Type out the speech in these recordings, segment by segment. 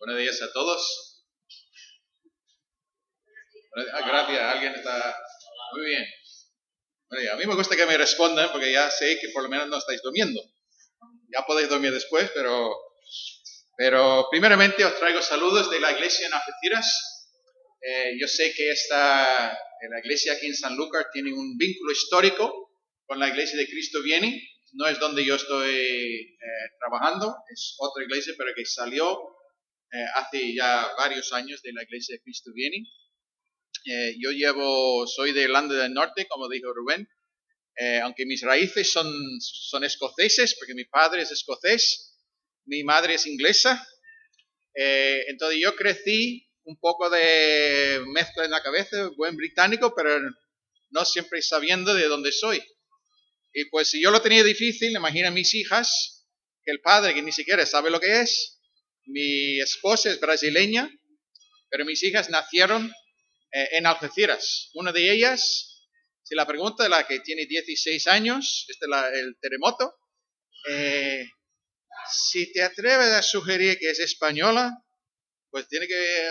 Buenos días a todos. Ah, gracias, alguien está muy bien. a mí me gusta que me respondan porque ya sé que por lo menos no estáis durmiendo. Ya podéis dormir después, pero, pero primeramente os traigo saludos de la iglesia en Algeciras. Eh, yo sé que esta, la iglesia aquí en San Lucas tiene un vínculo histórico con la iglesia de Cristo Viene. No es donde yo estoy eh, trabajando, es otra iglesia, pero que salió eh, hace ya varios años de la iglesia de Cristo Viene. Eh, yo llevo, soy de Irlanda del Norte, como dijo Rubén, eh, aunque mis raíces son, son escoceses, porque mi padre es escocés, mi madre es inglesa. entonces yo crecí un poco de mezcla en la cabeza, buen británico, pero no siempre sabiendo de dónde soy. Y pues si yo lo tenía difícil, imagina mis hijas, que el padre que ni siquiera sabe lo que es, mi esposa es brasileña, pero mis hijas nacieron eh, en Algeciras. Una de ellas, si la pregunta la que tiene 16 años, este es el terremoto, eh, si te atreves a sugerir que es española, pues tiene que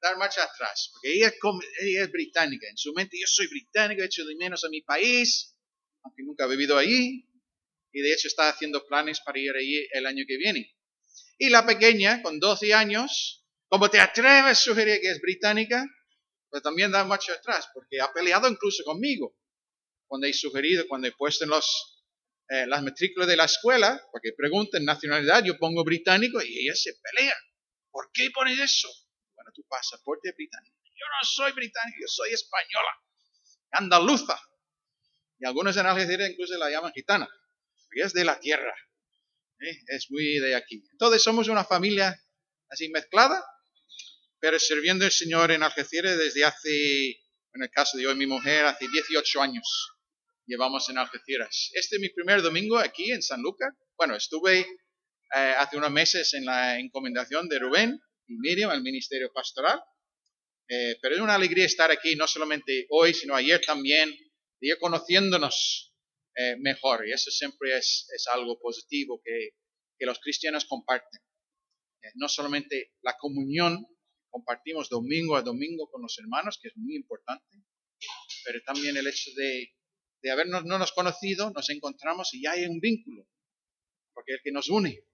dar marcha atrás, porque ella ella es británica. En su mente, yo soy británico, he hecho de menos a mi país, aunque nunca he vivido allí, y de hecho está haciendo planes para ir allí el año que viene. Y la pequeña, con 12 años, como te atreves a sugerir que es británica, pues también da marcha atrás, porque ha peleado incluso conmigo. Cuando he sugerido, cuando he puesto en los, eh, las matrículas de la escuela, porque preguntan nacionalidad, yo pongo británico y ella se pelea. ¿Por qué pones eso? Bueno, tu pasaporte es británico. Yo no soy británico, yo soy española, andaluza. Y algunos en Algeciras incluso la llaman gitana, porque es de la tierra. Es muy de aquí. Entonces somos una familia así mezclada, pero sirviendo al Señor en Algeciras desde hace, en el caso de hoy mi mujer, hace 18 años llevamos en Algeciras. Este es mi primer domingo aquí en San Lucas. Bueno, estuve eh, hace unos meses en la encomendación de Rubén y Miriam al ministerio pastoral. Eh, pero es una alegría estar aquí, no solamente hoy, sino ayer también, ir conociéndonos eh, mejor. Y eso siempre es, es algo positivo que, que, los cristianos comparten. Eh, no solamente la comunión, compartimos domingo a domingo con los hermanos, que es muy importante, pero también el hecho de, de habernos no nos conocido, nos encontramos y hay un vínculo, porque el que nos une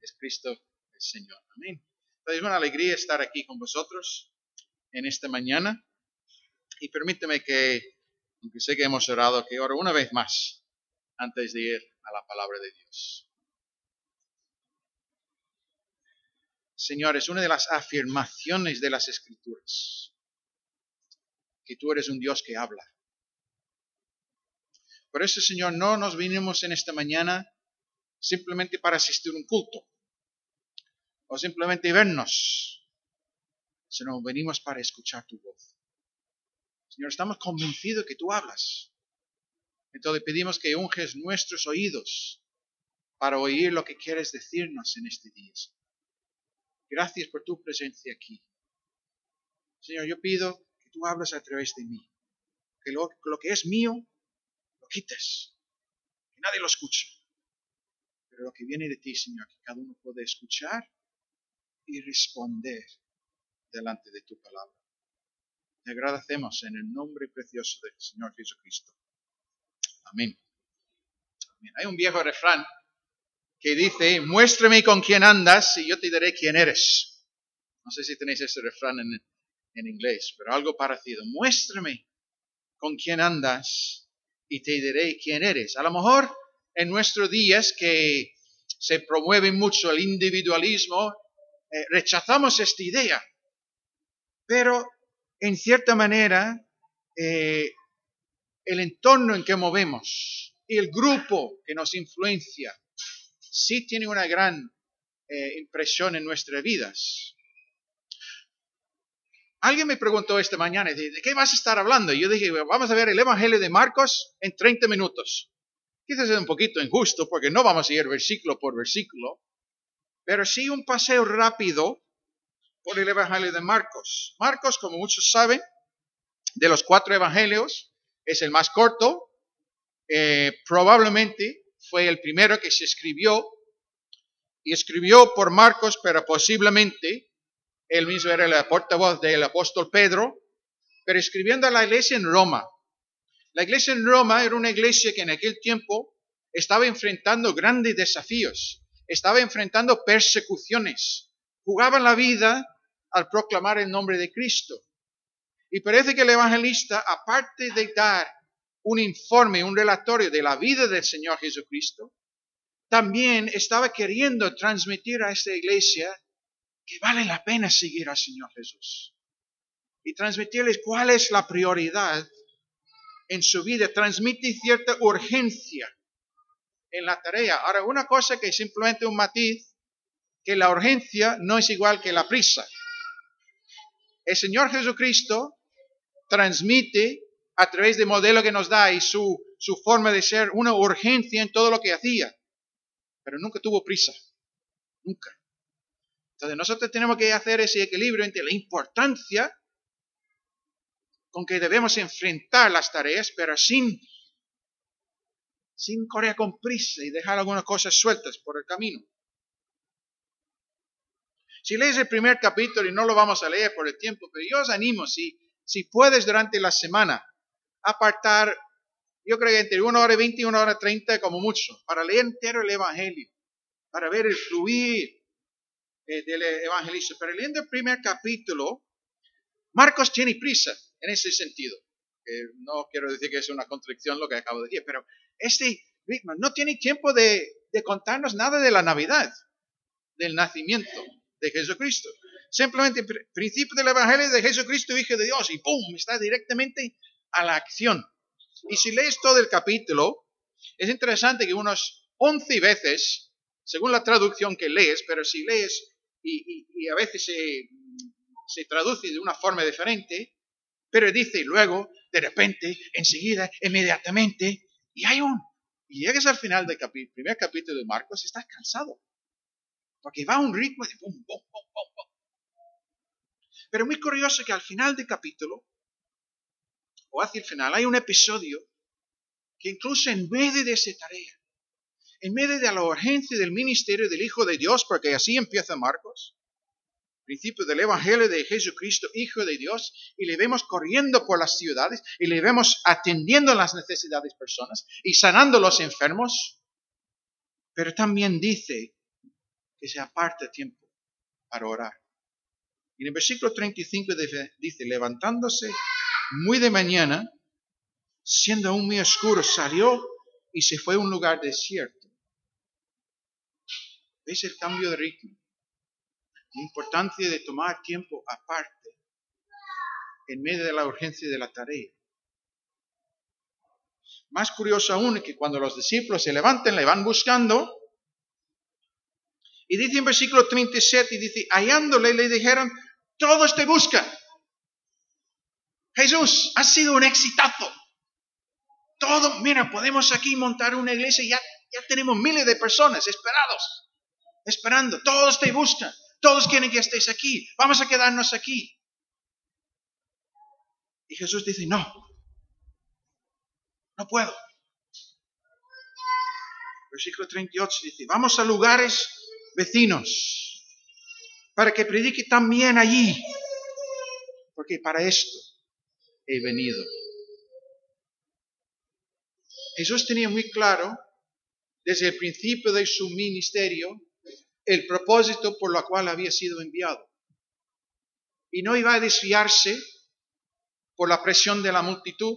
es Cristo el Señor. Amén. Entonces es una alegría estar aquí con vosotros en esta mañana y permíteme que aunque sé que hemos orado, que oro una vez más antes de ir a la palabra de Dios. Señor, es una de las afirmaciones de las escrituras, que tú eres un Dios que habla. Por eso, Señor, no nos vinimos en esta mañana simplemente para asistir a un culto o simplemente vernos, sino venimos para escuchar tu voz. Señor, estamos convencidos que tú hablas. Entonces pedimos que unges nuestros oídos para oír lo que quieres decirnos en este día. Gracias por tu presencia aquí. Señor, yo pido que tú hables a través de mí. Que lo, que es mío, lo quites. Que nadie lo escuche. Pero lo que viene de ti, Señor, que cada uno puede escuchar y responder delante de tu palabra. Te agradecemos en el nombre precioso del Señor Jesucristo. Amén. Hay un viejo refrán que dice, muéstrame con quién andas y yo te diré quién eres. No sé si tenéis ese refrán en, en inglés, pero algo parecido. Muéstrame con quién andas y te diré quién eres. A lo mejor en nuestros días que se promueve mucho el individualismo, eh, rechazamos esta idea. Pero en cierta manera, eh, el entorno en que movemos y el grupo que nos influencia sí tiene una gran eh, impresión en nuestras vidas. Alguien me preguntó esta mañana, ¿de qué vas a estar hablando? Y yo dije, vamos a ver el Evangelio de Marcos en 30 minutos. Quizás es un poquito injusto porque no vamos a ir versículo por versículo, pero sí un paseo rápido por el Evangelio de Marcos. Marcos, como muchos saben, de los cuatro evangelios, es el más corto. Eh, probablemente fue el primero que se escribió y escribió por Marcos, pero posiblemente él mismo era el portavoz del apóstol Pedro, pero escribiendo a la iglesia en Roma. La iglesia en Roma era una iglesia que en aquel tiempo estaba enfrentando grandes desafíos, estaba enfrentando persecuciones, jugaban la vida al proclamar el nombre de Cristo. Y parece que el evangelista, aparte de dar un informe, un relatorio de la vida del Señor Jesucristo, también estaba queriendo transmitir a esta iglesia que vale la pena seguir al Señor Jesús. Y transmitirles cuál es la prioridad en su vida. Transmite cierta urgencia en la tarea. Ahora, una cosa que es simplemente un matiz, que la urgencia no es igual que la prisa. El Señor Jesucristo transmite a través del modelo que nos da y su, su forma de ser una urgencia en todo lo que hacía, pero nunca tuvo prisa, nunca. Entonces nosotros tenemos que hacer ese equilibrio entre la importancia con que debemos enfrentar las tareas, pero sin, sin correr con prisa y dejar algunas cosas sueltas por el camino. Si lees el primer capítulo, y no lo vamos a leer por el tiempo, pero yo os animo, si, puedes durante la semana, apartar, yo creo que entre una hora y veinte y una hora treinta como mucho, para leer entero el Evangelio, para ver el fluir eh, del evangelista. Pero leyendo el primer capítulo, Marcos tiene prisa en ese sentido. no quiero decir que es una contradicción lo que acabo de decir, pero este ritmo no tiene tiempo de contarnos nada de la Navidad, del nacimiento de Jesucristo. Simplemente principio del Evangelio de Jesucristo, Hijo de Dios, y ¡pum! Está directamente a la acción. Y si lees todo el capítulo, es interesante que unos 11 veces, según la traducción que lees, pero si lees y, a veces se, se traduce de una forma diferente, pero dice luego, de repente, enseguida, inmediatamente, y hay un... Y llegas al final del primer capítulo de Marcos, estás cansado. Porque va a un ritmo de pum, pum, pum, pum. Pero muy curioso que al final del capítulo, o hacia el final, hay un episodio que incluso en medio de esa tarea, en medio de la urgencia del ministerio del Hijo de Dios, porque así empieza Marcos, principio del Evangelio de Jesucristo, Hijo de Dios, y le vemos corriendo por las ciudades, y le vemos atendiendo las necesidades de personas y sanando los enfermos, pero también dice que se aparta tiempo para orar. Y en el versículo 35 dice, levantándose muy de mañana, siendo aún muy oscuro, salió y se fue a un lugar desierto. ¿Ves el cambio de ritmo? La importancia de tomar tiempo aparte en medio de la urgencia de la tarea. Más curioso aún es que cuando los discípulos se levantan, le van buscando, y dice en versículo 37, y dice, hallándole le dijeron, todos te buscan. Jesús, ha sido un exitazo. Todo, mira, podemos aquí montar una iglesia ya, ya tenemos miles de personas esperados, esperando. Todos te buscan. Todos quieren que estés aquí. Vamos a quedarnos aquí. Y Jesús dice, no, no puedo. Versículo 38 dice, vamos a lugares vecinos, para que predique también allí, porque para esto he venido. Jesús tenía muy claro desde el principio de su ministerio el propósito por lo cual había sido enviado. Y no iba a desviarse por la presión de la multitud,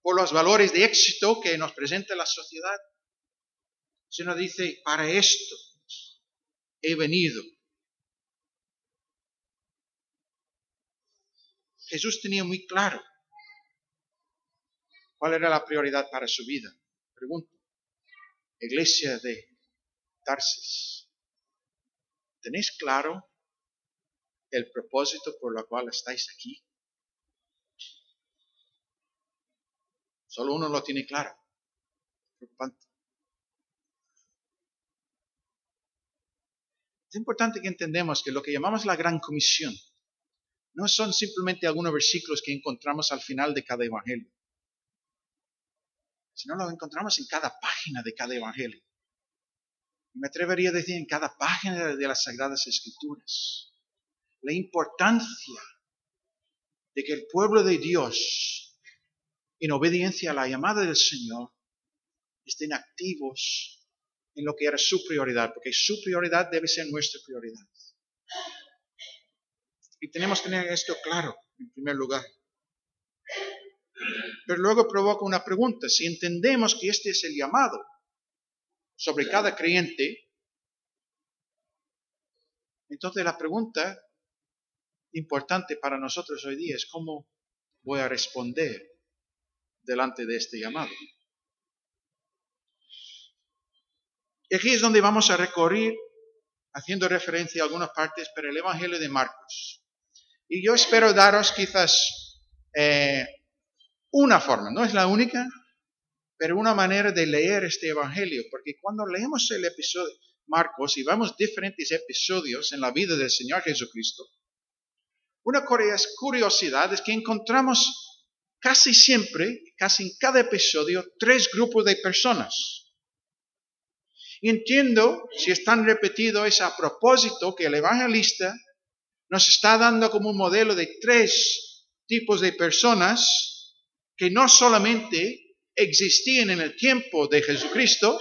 por los valores de éxito que nos presenta la sociedad, sino dice, para esto he venido. Jesús tenía muy claro cuál era la prioridad para su vida. Pregunto, iglesia de Tarsis, ¿tenéis claro el propósito por lo cual estáis aquí? Solo uno lo tiene claro. Preocupante. Es importante que entendamos que lo que llamamos la gran comisión no son simplemente algunos versículos que encontramos al final de cada evangelio, sino lo encontramos en cada página de cada evangelio. me atrevería a decir en cada página de las Sagradas Escrituras, la importancia de que el pueblo de Dios, en obediencia a la llamada del Señor, estén activos en lo que era su prioridad, porque su prioridad debe ser nuestra prioridad. Y tenemos que tener esto claro, en primer lugar. Pero luego provoca una pregunta. Si entendemos que este es el llamado sobre cada creyente, entonces la pregunta importante para nosotros hoy día es cómo voy a responder delante de este llamado. Aquí es donde vamos a recorrer, haciendo referencia a algunas partes, pero el Evangelio de Marcos. Y yo espero daros quizás eh, una forma, no es la única, pero una manera de leer este Evangelio, porque cuando leemos el episodio Marcos y vemos diferentes episodios en la vida del Señor Jesucristo, una curiosidad es que encontramos casi siempre, casi en cada episodio, tres grupos de personas. Y entiendo, si están repetidos, es a propósito que el evangelista nos está dando como un modelo de tres tipos de personas que no solamente existían en el tiempo de Jesucristo,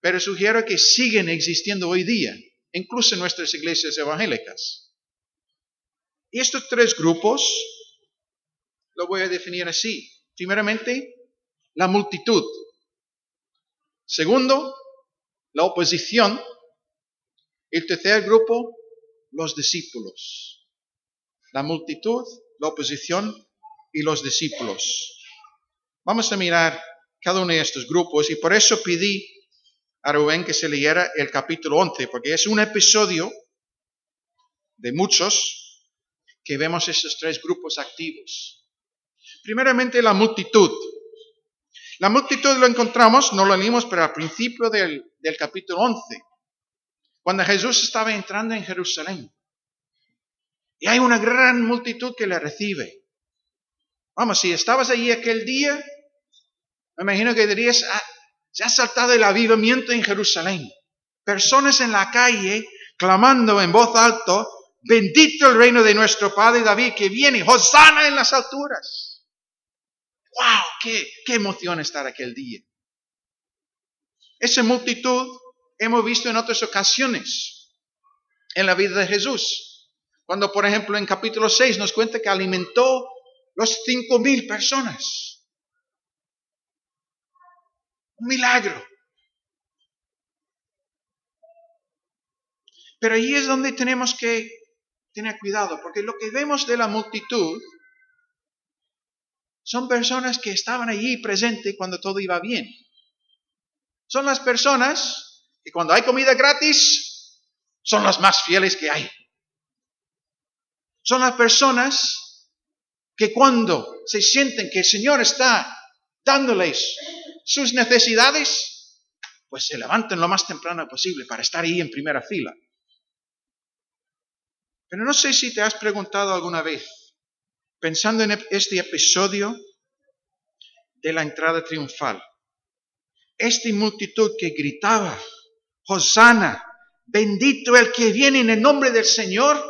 pero sugiero que siguen existiendo hoy día, incluso en nuestras iglesias evangélicas. Y estos tres grupos lo voy a definir así. Primeramente, la multitud. Segundo, la oposición. El tercer grupo, los discípulos. La multitud, la oposición y los discípulos. Vamos a mirar cada uno de estos grupos y por eso pedí a Rubén que se leyera el capítulo 11, porque es un episodio de muchos que vemos estos tres grupos activos. Primeramente la multitud. La multitud lo encontramos, no lo leímos, pero al principio del, del capítulo 11, cuando Jesús estaba entrando en Jerusalén. Y hay una gran multitud que le recibe. Vamos, si estabas allí aquel día, me imagino que dirías, ah, se ha saltado el avivamiento en Jerusalén. Personas en la calle clamando en voz alta, bendito el reino de nuestro Padre David que viene, Hosanna en las alturas. ¡Wow! ¡Qué, emoción estar aquel día! Esa multitud hemos visto en otras ocasiones en la vida de Jesús. Cuando, por ejemplo, en capítulo 6 nos cuenta que alimentó los cinco mil personas. Un milagro. Pero ahí es donde tenemos que tener cuidado, porque lo que vemos de la multitud son personas que estaban allí presentes cuando todo iba bien. Son las personas que cuando hay comida gratis son las más fieles que hay. Son las personas que cuando se sienten que el Señor está dándoles sus necesidades, pues se levanten lo más temprano posible para estar ahí en primera fila. Pero no sé si te has preguntado alguna vez, pensando en este episodio de la entrada triunfal, esta multitud que gritaba, Hosanna, bendito el que viene en el nombre del Señor,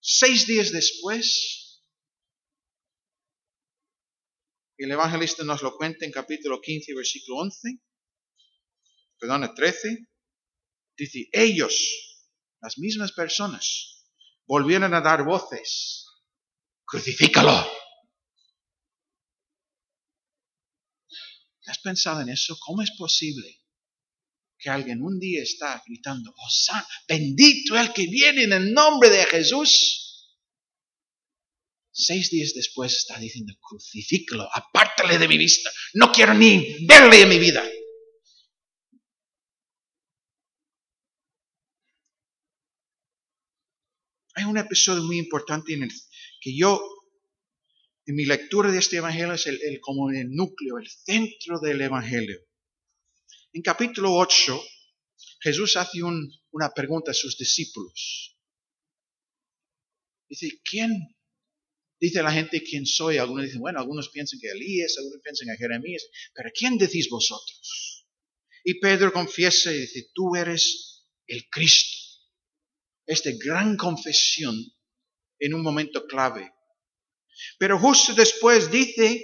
seis días después el evangelista nos lo cuenta en capítulo 15, versículo 11, perdón, 13. Dice, ellos, las mismas personas, volvieron a dar voces. Crucifícalo. ¿Has pensado en eso? ¿Cómo es posible que alguien un día está gritando, oh, bendito el que viene en el nombre de Jesús? Seis días después está diciendo, crucifícalo, apártale de mi vista, no quiero ni verle en mi vida. Hay un episodio muy importante en el que yo, en mi lectura de este evangelio, es el, como el núcleo, el centro del evangelio. En capítulo 8, Jesús hace una pregunta a sus discípulos. Dice, ¿quién Dice la gente quién soy. Algunos dicen, bueno, algunos piensan que Elías, algunos piensan que Jeremías. Pero ¿quién decís vosotros? Y Pedro confiesa y dice, tú eres el Cristo. Esta gran confesión en un momento clave. Pero justo después dice,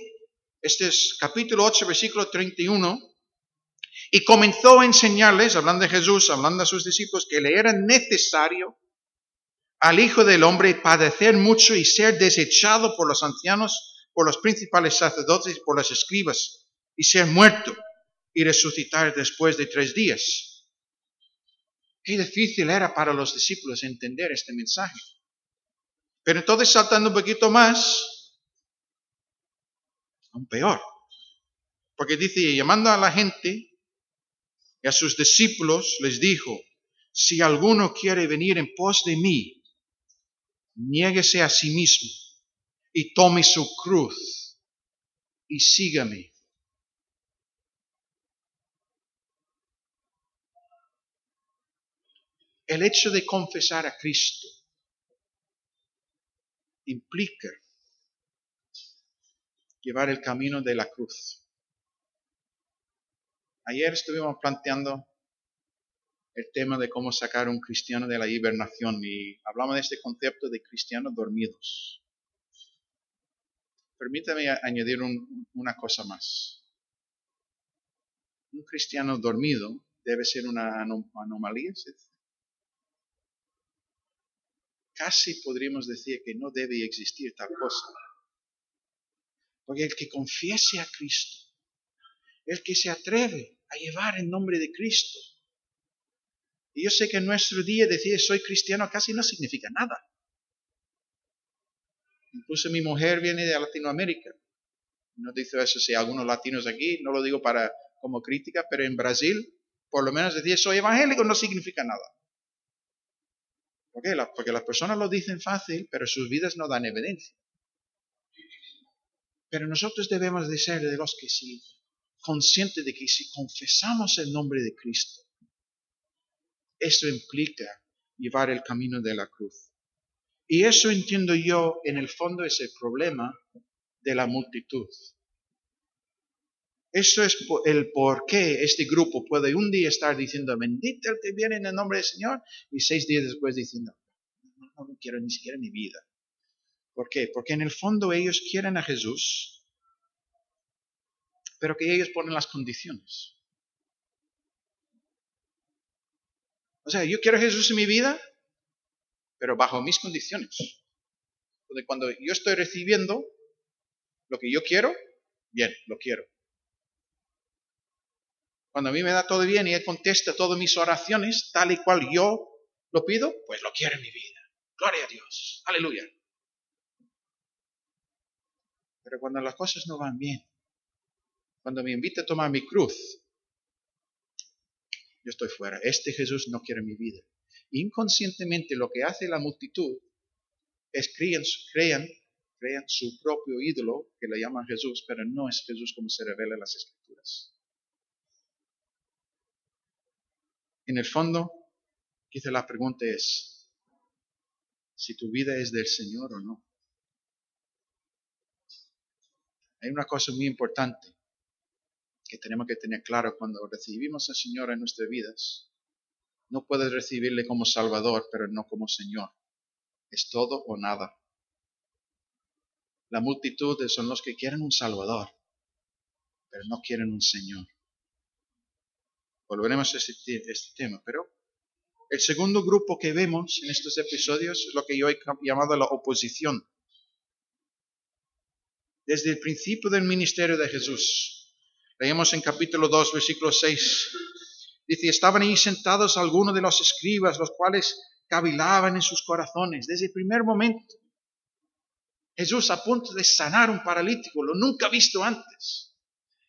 este es capítulo 8, versículo 31, y comenzó a enseñarles, hablando de Jesús, hablando a sus discípulos, que le era necesario al Hijo del Hombre padecer mucho y ser desechado por los ancianos, por los principales sacerdotes y por los escribas, y ser muerto y resucitar después de tres días. Qué difícil era para los discípulos entender este mensaje. Pero entonces saltando un poquito más, aún peor. Porque dice, llamando a la gente y a sus discípulos, les dijo, si alguno quiere venir en pos de mí, niéguese a sí mismo y tome su cruz y sígame. El hecho de confesar a Cristo implica llevar el camino de la cruz. Ayer estuvimos planteando el tema de cómo sacar a un cristiano de la hibernación y hablamos de este concepto de cristianos dormidos. Permítame añadir una cosa más. Un cristiano dormido debe ser una anomalía, casi podríamos decir que no debe existir tal cosa. Porque el que confiese a Cristo, el que se atreve a llevar el nombre de Cristo, y yo sé que en nuestro día decir soy cristiano casi no significa nada. Incluso mi mujer viene de Latinoamérica. No dice eso si hay algunos latinos aquí, no lo digo para como crítica, pero en Brasil, por lo menos decir soy evangélico no significa nada. Porque las personas lo dicen fácil, pero sus vidas no dan evidencia. Pero nosotros debemos de ser de los que sí, conscientes de que si confesamos el nombre de Cristo, eso implica llevar el camino de la cruz. Y eso entiendo yo, en el fondo, es el problema de la multitud. Eso es el por qué este grupo puede un día estar diciendo, bendito el que viene en el nombre del Señor, y seis días después diciendo, no, no quiero ni siquiera mi vida. ¿Por qué? Porque en el fondo ellos quieren a Jesús, pero que ellos ponen las condiciones. O sea, yo quiero a Jesús en mi vida, pero bajo mis condiciones. Donde cuando yo estoy recibiendo lo que yo quiero, bien, lo quiero. Cuando a mí me da todo bien y Él contesta todas mis oraciones tal y cual yo lo pido, pues lo quiero en mi vida. Gloria a Dios. Aleluya. Pero cuando las cosas no van bien, cuando me invita a tomar mi cruz, yo estoy fuera. Este Jesús no quiere mi vida. Inconscientemente lo que hace la multitud es crean, crean, crean su propio ídolo, que le llaman Jesús, pero no es Jesús como se revela en las Escrituras. En el fondo, quizá la pregunta es si tu vida es del Señor o no. Hay una cosa muy importante que tenemos que tener claro cuando recibimos al Señor en nuestras vidas. No puedes recibirle como Salvador, pero no como Señor. Es todo o nada. La multitud son los que quieren un Salvador, pero no quieren un Señor. Volveremos a este, tema, pero el segundo grupo que vemos en estos episodios es lo que yo he llamado la oposición. Desde el principio del ministerio de Jesús, leemos en capítulo 2, versículo 6, dice, estaban ahí sentados algunos de los escribas, los cuales cavilaban en sus corazones. Desde el primer momento, Jesús a punto de sanar un paralítico, lo nunca visto antes.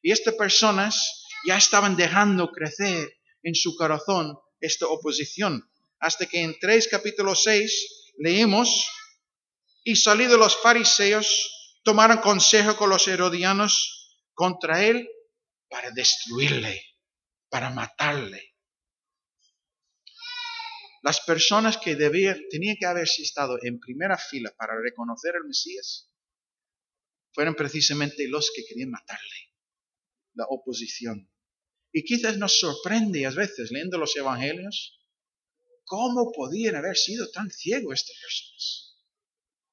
Y estas personas ya estaban dejando crecer en su corazón esta oposición. Hasta que en 3 capítulo 6 leemos, y salidos los fariseos, tomaron consejo con los herodianos contra él para destruirle, para matarle. Las personas que debían, tenían que haberse estado en primera fila para reconocer al Mesías, fueron precisamente los que querían matarle la oposición. Y quizás nos sorprende a veces leyendo los evangelios cómo podían haber sido tan ciegos estas personas.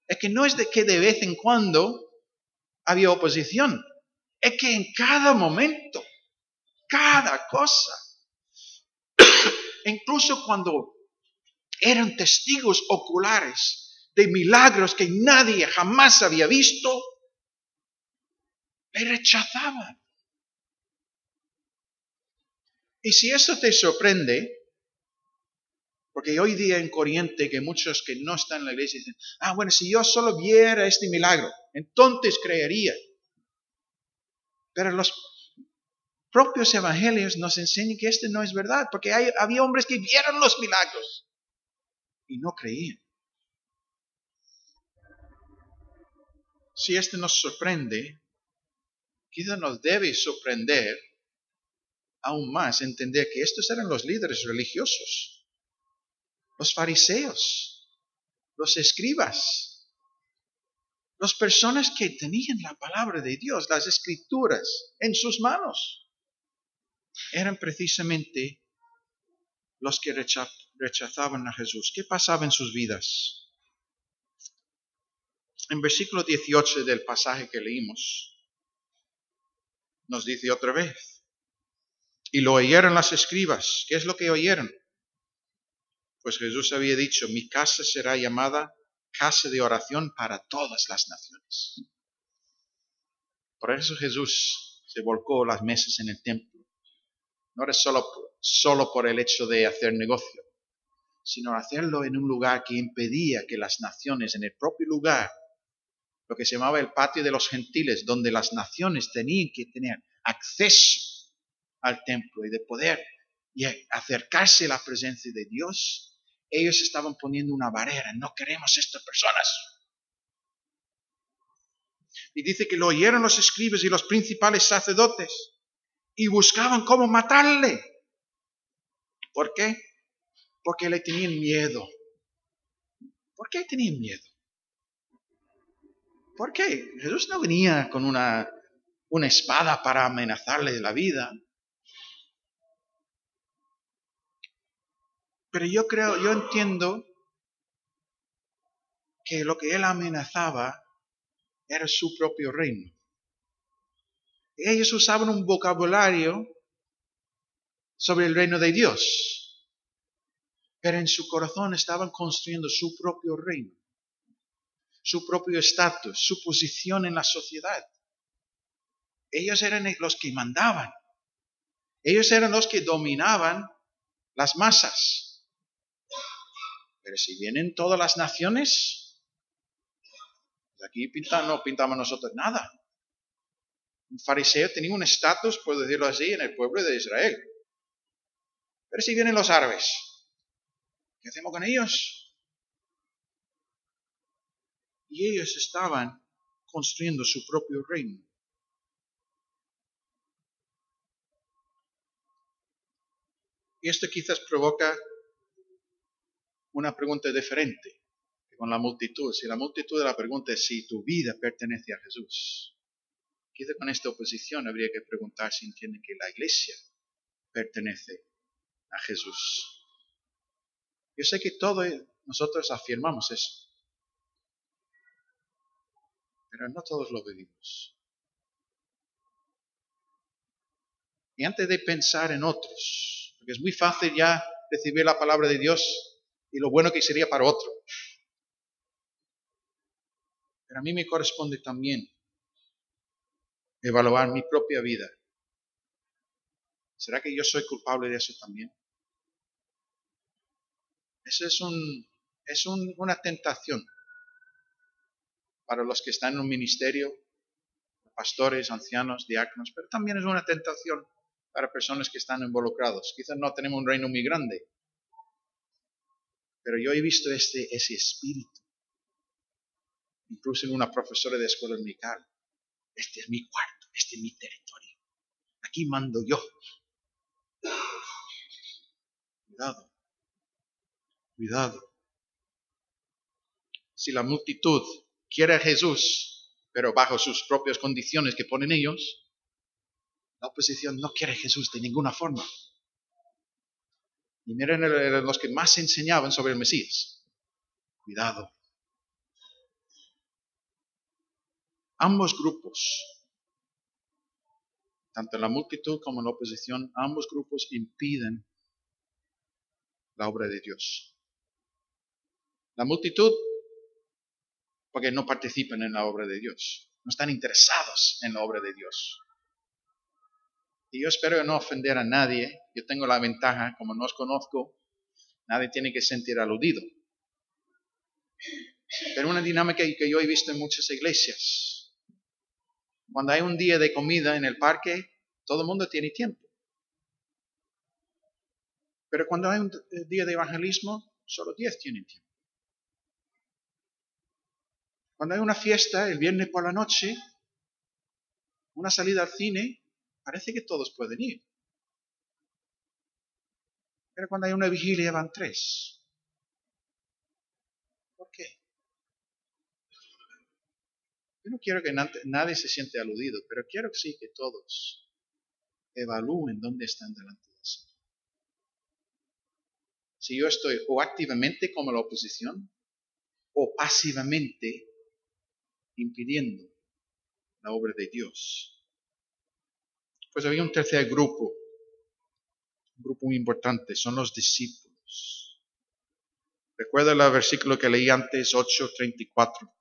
Es que no es de que de vez en cuando había oposición, es que en cada momento, cada cosa, incluso cuando eran testigos oculares de milagros que nadie jamás había visto, le rechazaban. Y si esto te sorprende, porque hoy día en Corriente que muchos que no están en la iglesia dicen, ah, bueno, si yo solo viera este milagro, entonces creería. Pero los propios evangelios nos enseñan que este no es verdad, porque había hombres que vieron los milagros y no creían. Si esto nos sorprende, quizá nos debe sorprender aún más entender que estos eran los líderes religiosos, los fariseos, los escribas, las personas que tenían la palabra de Dios, las escrituras en sus manos. Eran precisamente los que rechazaban a Jesús. ¿Qué pasaba en sus vidas? En versículo 18 del pasaje que leímos, nos dice otra vez, y lo oyeron las escribas. ¿Qué es lo que oyeron? Pues Jesús había dicho, mi casa será llamada casa de oración para todas las naciones. Por eso Jesús se volcó las mesas en el templo. No era solo, solo por el hecho de hacer negocio, sino hacerlo en un lugar que impedía que las naciones, en el propio lugar, lo que se llamaba el patio de los gentiles, donde las naciones tenían que tener acceso al templo y de poder y acercarse a la presencia de Dios, ellos estaban poniendo una barrera. No queremos estas personas. Y dice que lo oyeron los escribas y los principales sacerdotes y buscaban cómo matarle. ¿Por qué? Porque le tenían miedo. ¿Por qué tenían miedo? ¿Por qué? Jesús no venía con una, una espada para amenazarle la vida. Pero yo creo, yo entiendo que lo que él amenazaba era su propio reino. Ellos usaban un vocabulario sobre el reino de Dios, pero en su corazón estaban construyendo su propio reino, su propio estatus, su posición en la sociedad. Ellos eran los que mandaban, ellos eran los que dominaban las masas. Pero si vienen todas las naciones, pues aquí no pintamos nosotros nada. Un fariseo tenía un estatus, por decirlo así, en el pueblo de Israel. Pero si vienen los árabes, ¿qué hacemos con ellos? Y ellos estaban construyendo su propio reino. Y esto quizás provoca una pregunta diferente con la multitud. Si la multitud de la pregunta es si tu vida pertenece a Jesús, quizá con esta oposición habría que preguntar si entiende que la iglesia pertenece a Jesús. Yo sé que todos nosotros afirmamos eso, pero no todos lo vivimos. Y antes de pensar en otros, porque es muy fácil ya recibir la palabra de Dios y lo bueno que sería para otro. Pero a mí me corresponde también evaluar mi propia vida. ¿Será que yo soy culpable de eso también? Eso es, un, es una tentación para los que están en un ministerio, pastores, ancianos, diáconos, pero también es una tentación para personas que están involucrados. Quizás no tenemos un reino muy grande, pero yo he visto este, ese espíritu. Incluso en una profesora de escuela dominical. Este es mi cuarto, este es mi territorio. Aquí mando yo. Cuidado. Cuidado. Si la multitud quiere a Jesús, pero bajo sus propias condiciones que ponen ellos, La oposición no quiere a Jesús de ninguna forma. Y miren, eran los que más enseñaban sobre el Mesías. Cuidado. Ambos grupos, tanto la multitud como la oposición, ambos grupos impiden la obra de Dios. La multitud, porque no participan en la obra de Dios, no están interesados en la obra de Dios. Y yo espero no ofender a nadie. Yo tengo la ventaja, como no os conozco, nadie tiene que sentir aludido. Pero una dinámica que yo he visto en muchas iglesias. Cuando hay un día de comida en el parque, todo el mundo tiene tiempo. Pero cuando hay un día de evangelismo, solo 10 tienen tiempo. Cuando hay una fiesta el viernes por la noche, una salida al cine, parece que todos pueden ir. Pero cuando hay una vigilia van tres. ¿Por qué? Yo no quiero que nadie se siente aludido, pero quiero que sí que todos evalúen dónde están delante de Señor. Si yo estoy o activamente como la oposición o pasivamente impidiendo la obra de Dios. Pues había un tercer grupo, un grupo muy importante, son los discípulos. Recuerda el versículo que leí antes, 8:34.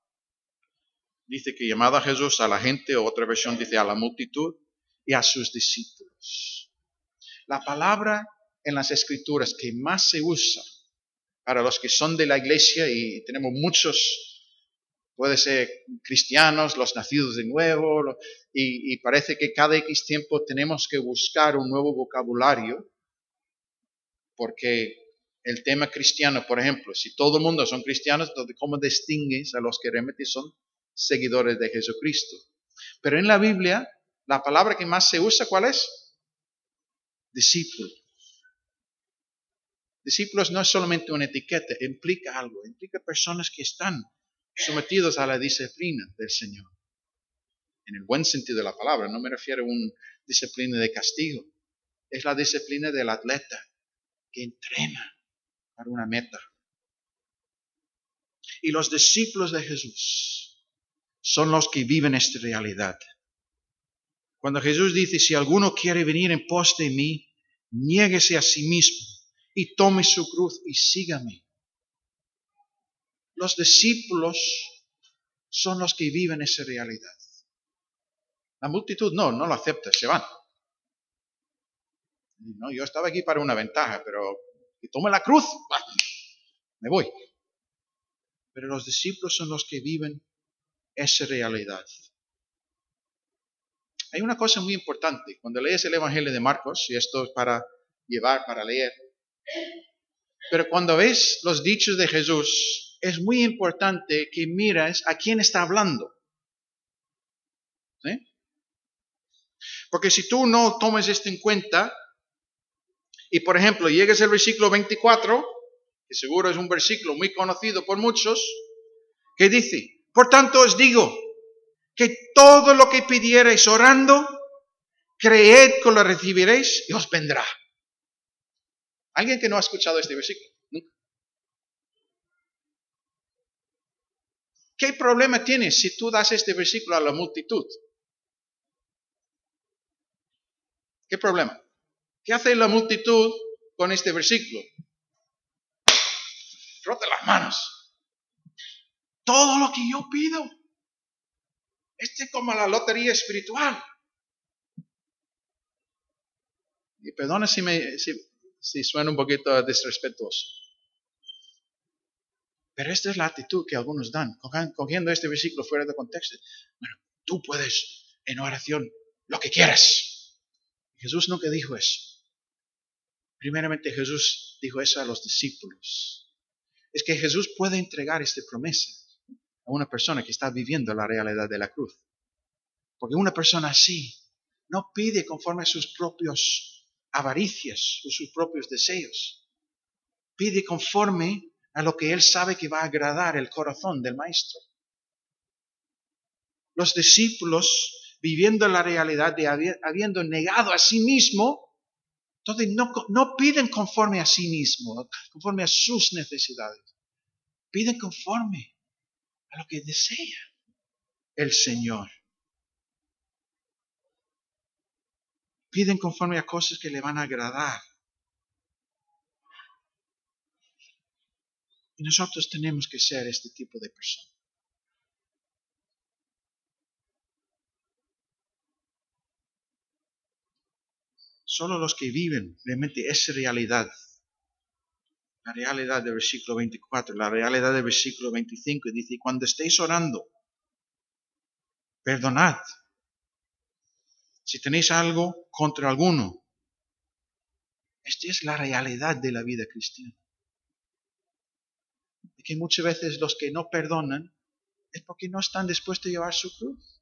Dice que llamado a Jesús a la gente, o otra versión dice a la multitud y a sus discípulos. La palabra en las escrituras que más se usa para los que son de la iglesia, y tenemos muchos Puede ser cristianos, los nacidos de nuevo, y, parece que cada X tiempo tenemos que buscar un nuevo vocabulario, porque el tema cristiano, por ejemplo, si todo el mundo son cristianos, ¿cómo distingues a los que realmente son seguidores de Jesucristo? Pero en la Biblia, la palabra que más se usa, ¿cuál es? Discípulo. Discípulos no es solamente una etiqueta, implica algo, implica personas que están sometidos a la disciplina del Señor. En el buen sentido de la palabra, no me refiero a una disciplina de castigo. Es la disciplina del atleta que entrena para una meta. Y los discípulos de Jesús son los que viven esta realidad. Cuando Jesús dice, si alguno quiere venir en pos de mí, niéguese a sí mismo y tome su cruz y sígame. Los discípulos son los que viven esa realidad. La multitud no, no lo acepta, se van. No, yo estaba aquí para una ventaja, pero que tome la cruz, me voy. Pero los discípulos son los que viven esa realidad. Hay una cosa muy importante. Cuando lees el Evangelio de Marcos, y esto es para llevar, para leer, pero cuando ves los dichos de Jesús, es muy importante que mires a quién está hablando. Porque si tú no tomes esto en cuenta, y por ejemplo llegues al versículo 24, que seguro es un versículo muy conocido por muchos, que dice, por tanto os digo, que todo lo que pidierais orando, creed que lo recibiréis y os vendrá. ¿Alguien que no ha escuchado este versículo? ¿Qué problema tienes si tú das este versículo a la multitud? ¿Qué problema? ¿Qué hace la multitud con este versículo? Rota las manos. Todo lo que yo pido. Este es como la lotería espiritual. Y perdona si, me, si suena un poquito desrespetuoso. Pero esta es la actitud que algunos dan, cogiendo este versículo fuera de contexto. Bueno, tú puedes en oración lo que quieras. Jesús nunca dijo eso. Primeramente Jesús dijo eso a los discípulos. Es que Jesús puede entregar esta promesa a una persona que está viviendo la realidad de la cruz. Porque una persona así no pide conforme a sus propios avaricias o sus propios deseos. Pide conforme a lo que él sabe que va a agradar el corazón del maestro. Los discípulos viviendo la realidad de habiendo negado a sí mismo, entonces no, no piden conforme a sí mismo, conforme a sus necesidades. Piden conforme a lo que desea el Señor. Piden conforme a cosas que le van a agradar. Nosotros tenemos que ser este tipo de personas. Solo los que viven realmente esa realidad, la realidad del versículo 24, la realidad del versículo 25, dice, cuando estéis orando, perdonad. Si tenéis algo contra alguno, esta es la realidad de la vida cristiana. Que muchas veces los que no perdonan es porque no están dispuestos a llevar su cruz.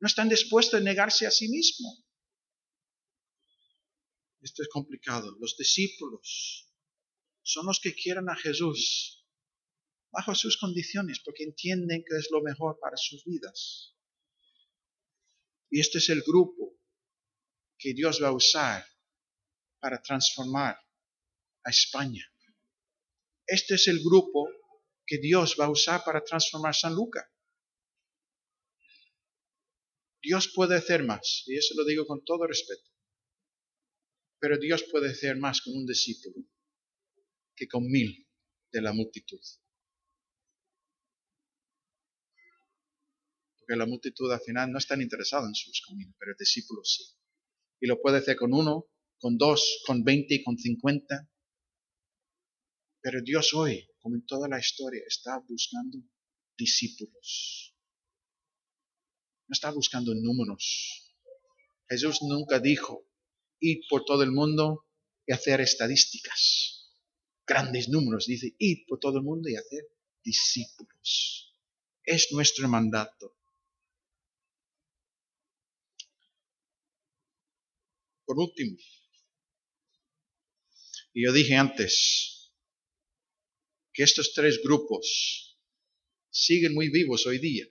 No están dispuestos a negarse a sí mismos. Esto es complicado. Los discípulos son los que quieren a Jesús bajo sus condiciones porque entienden que es lo mejor para sus vidas. Y este es el grupo que Dios va a usar para transformar a España. Este es el grupo que Dios va a usar para transformar San Lucas. Dios puede hacer más, y eso lo digo con todo respeto. Pero Dios puede hacer más con un discípulo que con mil de la multitud. Porque la multitud al final no está interesada en sus caminos, pero el discípulo sí. Y lo puede hacer con uno, con dos, con veinte, con cincuenta. Pero Dios hoy, como en toda la historia, está buscando discípulos. No está buscando números. Jesús nunca dijo, ir por todo el mundo y hacer estadísticas. Grandes números, dice, ir por todo el mundo y hacer discípulos. Es nuestro mandato. Por último, y yo dije antes que estos tres grupos siguen muy vivos hoy día.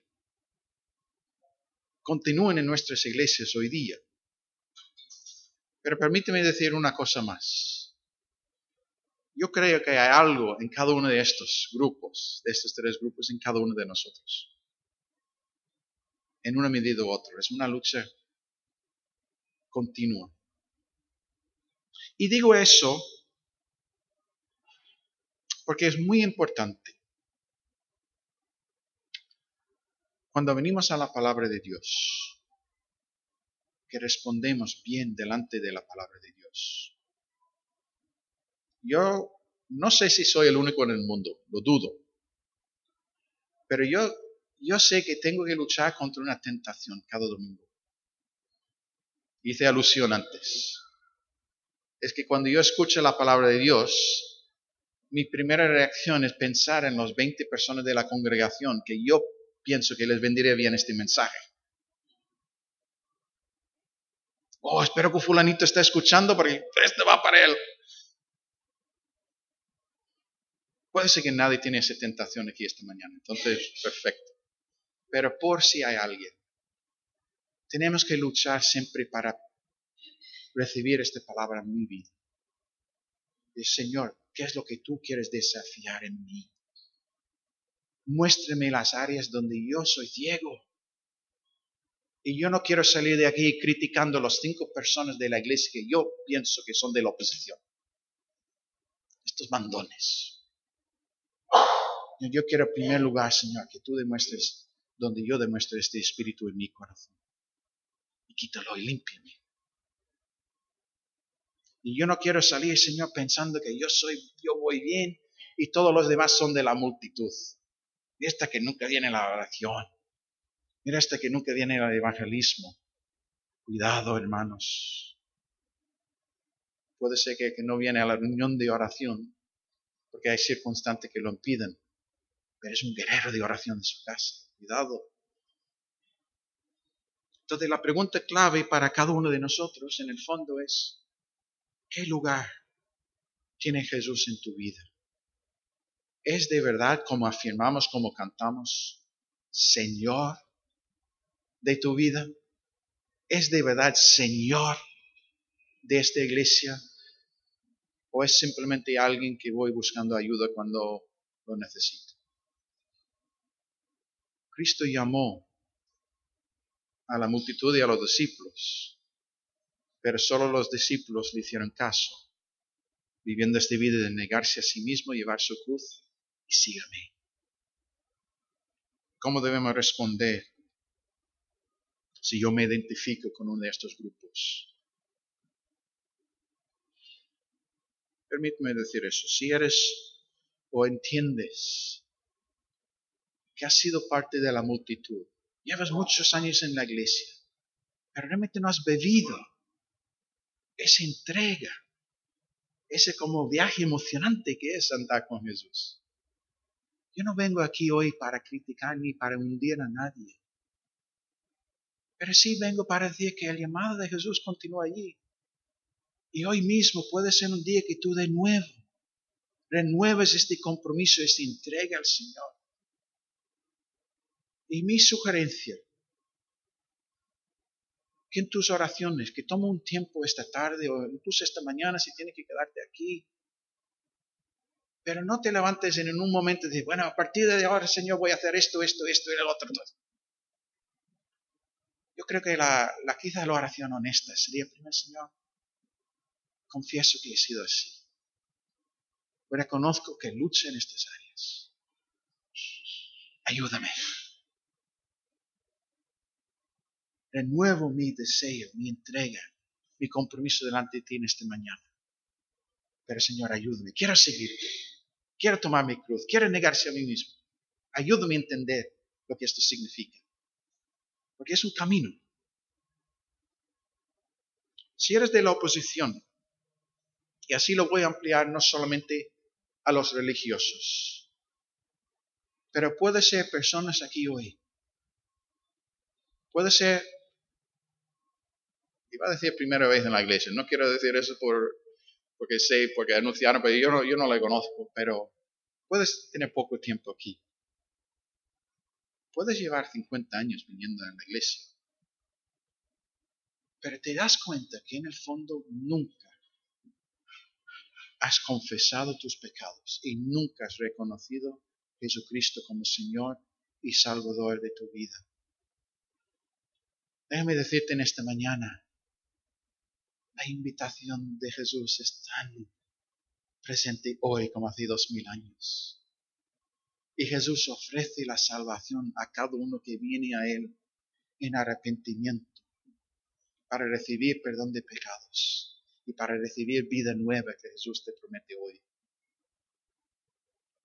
Continúen en nuestras iglesias hoy día. Pero permíteme decir una cosa más. Yo creo que hay algo en cada uno de estos grupos, de estos tres grupos, en cada uno de nosotros. En una medida u otra. Es una lucha continua. Y digo eso porque es muy importante. Cuando venimos a la palabra de Dios, que respondemos bien delante de la palabra de Dios. Yo no sé si soy el único en el mundo, lo dudo. Pero yo, yo sé que tengo que luchar contra una tentación cada domingo. Hice alusión antes. Es que cuando yo escucho la palabra de Dios, mi primera reacción es pensar en los 20 personas de la congregación que yo pienso que les vendría bien este mensaje. Oh, espero que fulanito esté escuchando porque este va para él. Puede ser que nadie tiene esa tentación aquí esta mañana, entonces perfecto. Pero por si hay alguien, tenemos que luchar siempre para recibir esta palabra en mi vida. Y Señor, ¿qué es lo que tú quieres desafiar en mí? Muéstrame las áreas donde yo soy ciego y yo no quiero salir de aquí criticando a las cinco personas de la iglesia que yo pienso que son de la oposición. Estos mandones. Yo quiero en primer lugar, Señor, que tú demuestres donde yo demuestre este espíritu en mi corazón. Y quítalo y límpiame. Y yo no quiero salir, Señor, pensando que yo soy, yo voy bien y todos los demás son de la multitud. Y esta que nunca viene la oración Mira este que nunca viene al evangelismo. Cuidado, hermanos. Puede ser que, que no viene a la reunión de oración porque hay circunstancias que lo impiden, pero es un guerrero de oración en su casa. Cuidado. Entonces la pregunta clave para cada uno de nosotros en el fondo es, ¿qué lugar tiene Jesús en tu vida? ¿Es de verdad como afirmamos, como cantamos, Señor de tu vida? ¿Es de verdad Señor de esta iglesia? ¿O es simplemente alguien que voy buscando ayuda cuando lo necesito? Cristo llamó a la multitud y a los discípulos, pero solo los discípulos le hicieron caso, viviendo esta vida de negarse a sí mismo, llevar su cruz y sígame. ¿Cómo debemos responder si yo me identifico con uno de estos grupos? Permíteme decir eso. Si eres o entiendes que has sido parte de la multitud, llevas muchos años en la iglesia, pero realmente no has bebido esa entrega, ese como viaje emocionante que es andar con Jesús. Yo no vengo aquí hoy para criticar ni para hundir a nadie. Pero sí vengo para decir que el llamado de Jesús continúa allí. Y hoy mismo puede ser un día que tú de nuevo renueves este compromiso, esta entrega al Señor. Y mi sugerencia, que en tus oraciones, que toma un tiempo esta tarde o incluso esta mañana si tienes que quedarte aquí, pero no te levantes en un momento dices, bueno, a partir de ahora, Señor, voy a hacer esto, esto, esto y el otro. Yo creo que la, la quizá la oración honesta sería, primer Señor, confieso que he sido así. Reconozco que lucho en estas áreas. Ayúdame. Renuevo mi deseo, mi entrega, mi compromiso delante de ti en esta mañana. Pero Señor, ayúdame. Quiero seguirte. Quiero tomar mi cruz. Quiero negarse a mí mismo. Ayúdame a entender lo que esto significa. Porque es un camino. Si eres de la oposición, y así lo voy a ampliar no solamente a los religiosos, pero puede ser personas aquí hoy. Puede ser, iba a decir primera vez en la iglesia, no quiero decir eso por, porque sé, porque anunciaron, pero yo no, yo no le conozco, pero puedes tener poco tiempo aquí. Puedes llevar 50 años viniendo a la iglesia. Pero te das cuenta que en el fondo nunca has confesado tus pecados y nunca has reconocido a Jesucristo como Señor y Salvador de tu vida. Déjame decirte en esta mañana, la invitación de Jesús es tan presente hoy como hace dos mil años. Y Jesús ofrece la salvación a cada uno que viene a Él en arrepentimiento para recibir perdón de pecados y para recibir vida nueva que Jesús te promete hoy.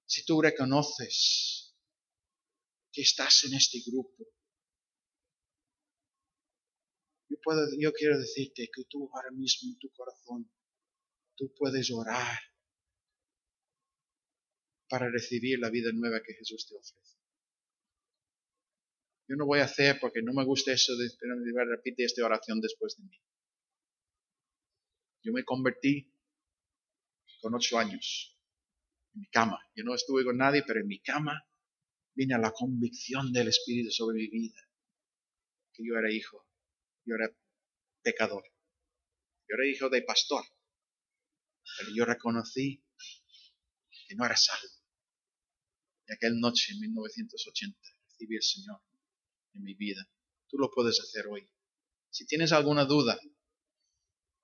Si tú reconoces que estás en este grupo, yo, yo quiero decirte que tú ahora mismo en tu corazón, tú puedes orar para recibir la vida nueva que Jesús te ofrece. Yo no voy a hacer porque no me gusta eso de, repite esta oración después de mí. Yo me convertí con ocho años en mi cama. Yo no estuve con nadie, pero en mi cama vine a la convicción del Espíritu sobre mi vida. Que yo era hijo, yo era pecador. Yo era hijo de pastor. Pero yo reconocí que no era salvo. Y aquella noche en 1980 recibí el Señor en mi vida. Tú lo puedes hacer hoy. Si tienes alguna duda,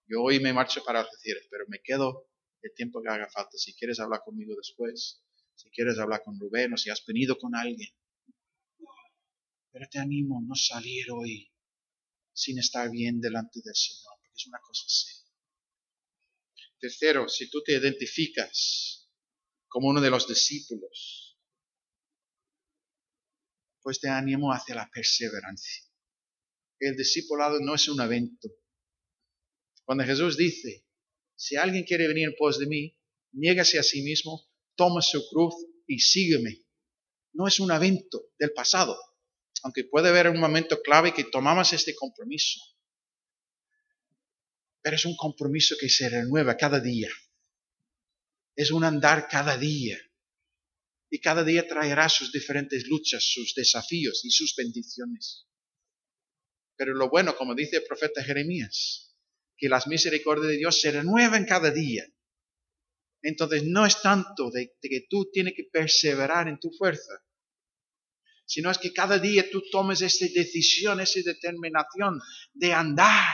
yo hoy me marcho para decir, pero me quedo el tiempo que haga falta. Si quieres hablar conmigo después, si quieres hablar con Rubén o si has venido con alguien. Pero te animo a no salir hoy sin estar bien delante del Señor, porque es una cosa seria. Tercero, si tú te identificas como uno de los discípulos, pues te animo hacia la perseverancia. El discipulado no es un evento, cuando Jesús dice, si alguien quiere venir en pos de mí, niégase a sí mismo, toma su cruz y sígueme. No es un evento del pasado, aunque puede haber un momento clave que tomamos este compromiso. Pero es un compromiso que se renueva cada día. Es un andar cada día. Y cada día traerá sus diferentes luchas, sus desafíos y sus bendiciones. Pero lo bueno, como dice el profeta Jeremías, que las misericordias de Dios se renuevan cada día. Entonces no es tanto de, que tú tienes que perseverar en tu fuerza, sino es que cada día tú tomes esa decisión, esa determinación de andar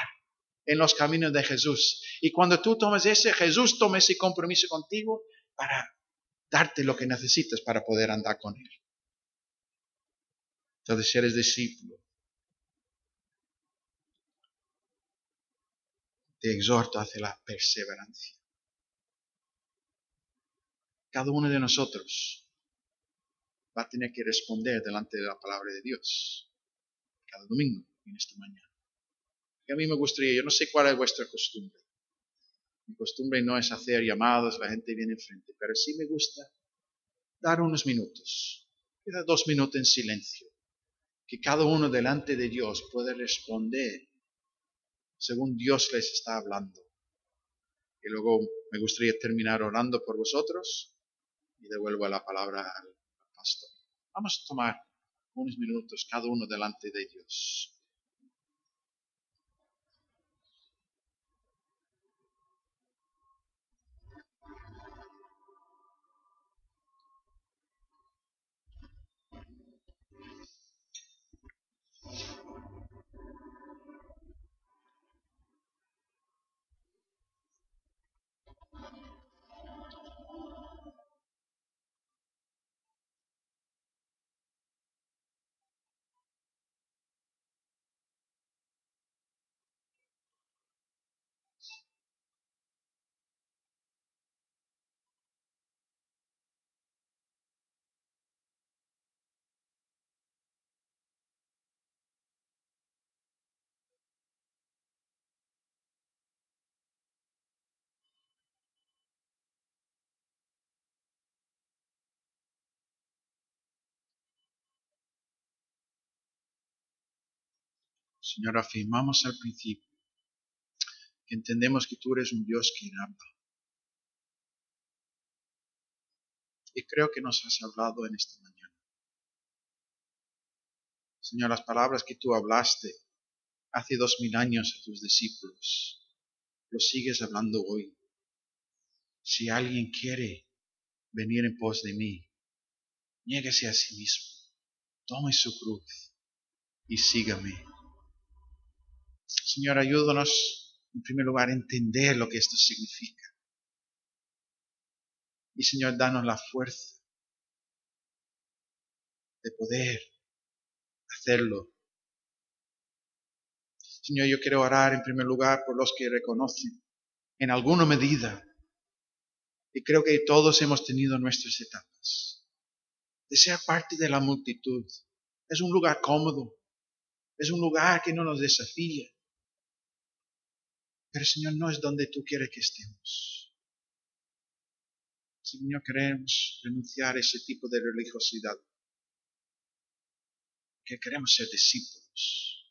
en los caminos de Jesús. Y cuando tú tomes ese, Jesús toma ese compromiso contigo para darte lo que necesitas para poder andar con Él. Entonces, si eres discípulo, te exhorto hacia la perseverancia. Cada uno de nosotros va a tener que responder delante de la palabra de Dios cada domingo en esta mañana. Y a mí me gustaría, yo no sé cuál es vuestra costumbre. Mi costumbre no es hacer llamados, la gente viene enfrente, pero sí me gusta dar unos minutos, queda dos minutos en silencio, que cada uno delante de Dios puede responder según Dios les está hablando. Y luego me gustaría terminar orando por vosotros y devuelvo la palabra al Vamos a tomar unos minutos cada uno delante de Dios. Señor, afirmamos al principio que entendemos que tú eres un Dios que habla. Y creo que nos has hablado en esta mañana. Señor, las palabras que tú hablaste hace dos mil años a tus discípulos, lo sigues hablando hoy. Si alguien quiere venir en pos de mí, niéguese a sí mismo, tome su cruz y sígame. Señor, ayúdanos en primer lugar a entender lo que esto significa. Y Señor, danos la fuerza de poder hacerlo. Señor, yo quiero orar en primer lugar por los que reconocen en alguna medida, y creo que todos hemos tenido nuestras etapas, de ser parte de la multitud. Es un lugar cómodo, es un lugar que no nos desafía, pero Señor, no es donde tú quieres que estemos. Señor, queremos renunciar a ese tipo de religiosidad. Que queremos ser discípulos.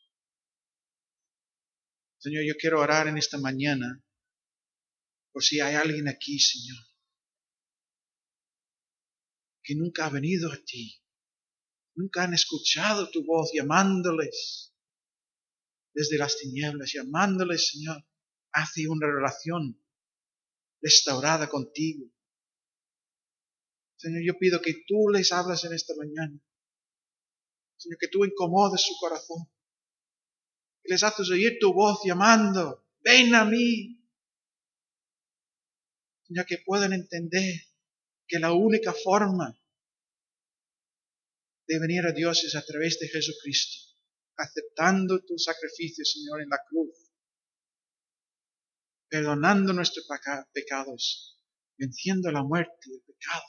Señor, yo quiero orar en esta mañana por si hay alguien aquí, Señor, que nunca ha venido a ti, nunca han escuchado tu voz llamándoles desde las tinieblas, llamándoles, Señor, hace una relación restaurada contigo. Señor, yo pido que tú les hablas en esta mañana. Señor, que tú incomodes su corazón. Que les haces oír tu voz llamando, ven a mí. Señor, que puedan entender que la única forma de venir a Dios es a través de Jesucristo, aceptando tu sacrificio, Señor, en la cruz perdonando nuestros pecados, venciendo la muerte y el pecado,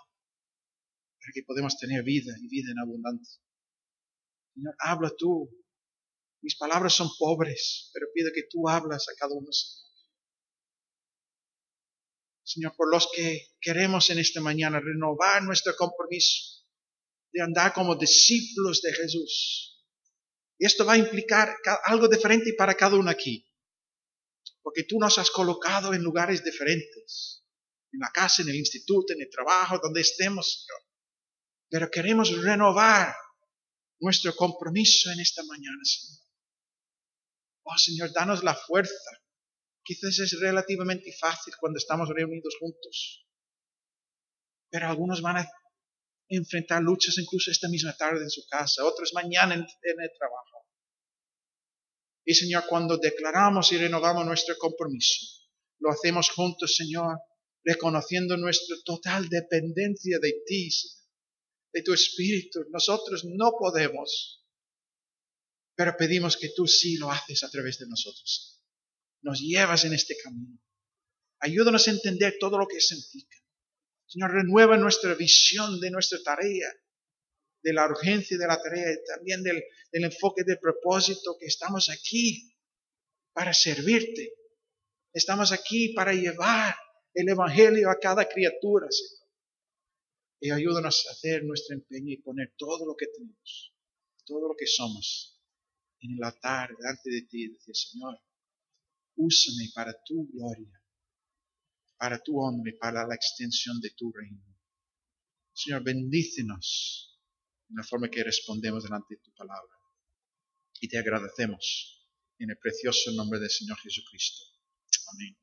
para que podamos tener vida y vida en abundancia. Señor, habla tú. Mis palabras son pobres, pero pido que tú hablas a cada uno, Señor. Señor, por los que queremos en esta mañana renovar nuestro compromiso de andar como discípulos de Jesús. Esto va a implicar algo diferente para cada uno aquí porque tú nos has colocado en lugares diferentes, en la casa, en el instituto, en el trabajo, donde estemos, Señor. Pero queremos renovar nuestro compromiso en esta mañana, Señor. Oh Señor, danos la fuerza. Quizás es relativamente fácil cuando estamos reunidos juntos. Pero algunos van a enfrentar luchas incluso esta misma tarde en su casa, otros mañana en, el trabajo. Y Señor, cuando declaramos y renovamos nuestro compromiso, lo hacemos juntos, Señor, reconociendo nuestra total dependencia de ti, de tu Espíritu. Nosotros no podemos, pero pedimos que tú sí lo haces a través de nosotros. Nos llevas en este camino. Ayúdanos a entender todo lo que eso implica. Señor, renueva nuestra visión de nuestra tarea, de la urgencia de la tarea y también del, enfoque de propósito que estamos aquí para servirte. Estamos aquí para llevar el Evangelio a cada criatura, Señor. Y ayúdanos a hacer nuestro empeño y poner todo lo que tenemos, todo lo que somos en el altar delante de ti y decir, Señor, úsame para tu gloria para tu y para la extensión de tu reino. Señor, bendícenos en la forma que respondemos delante de tu palabra. Y te agradecemos en el precioso nombre del Señor Jesucristo. Amén.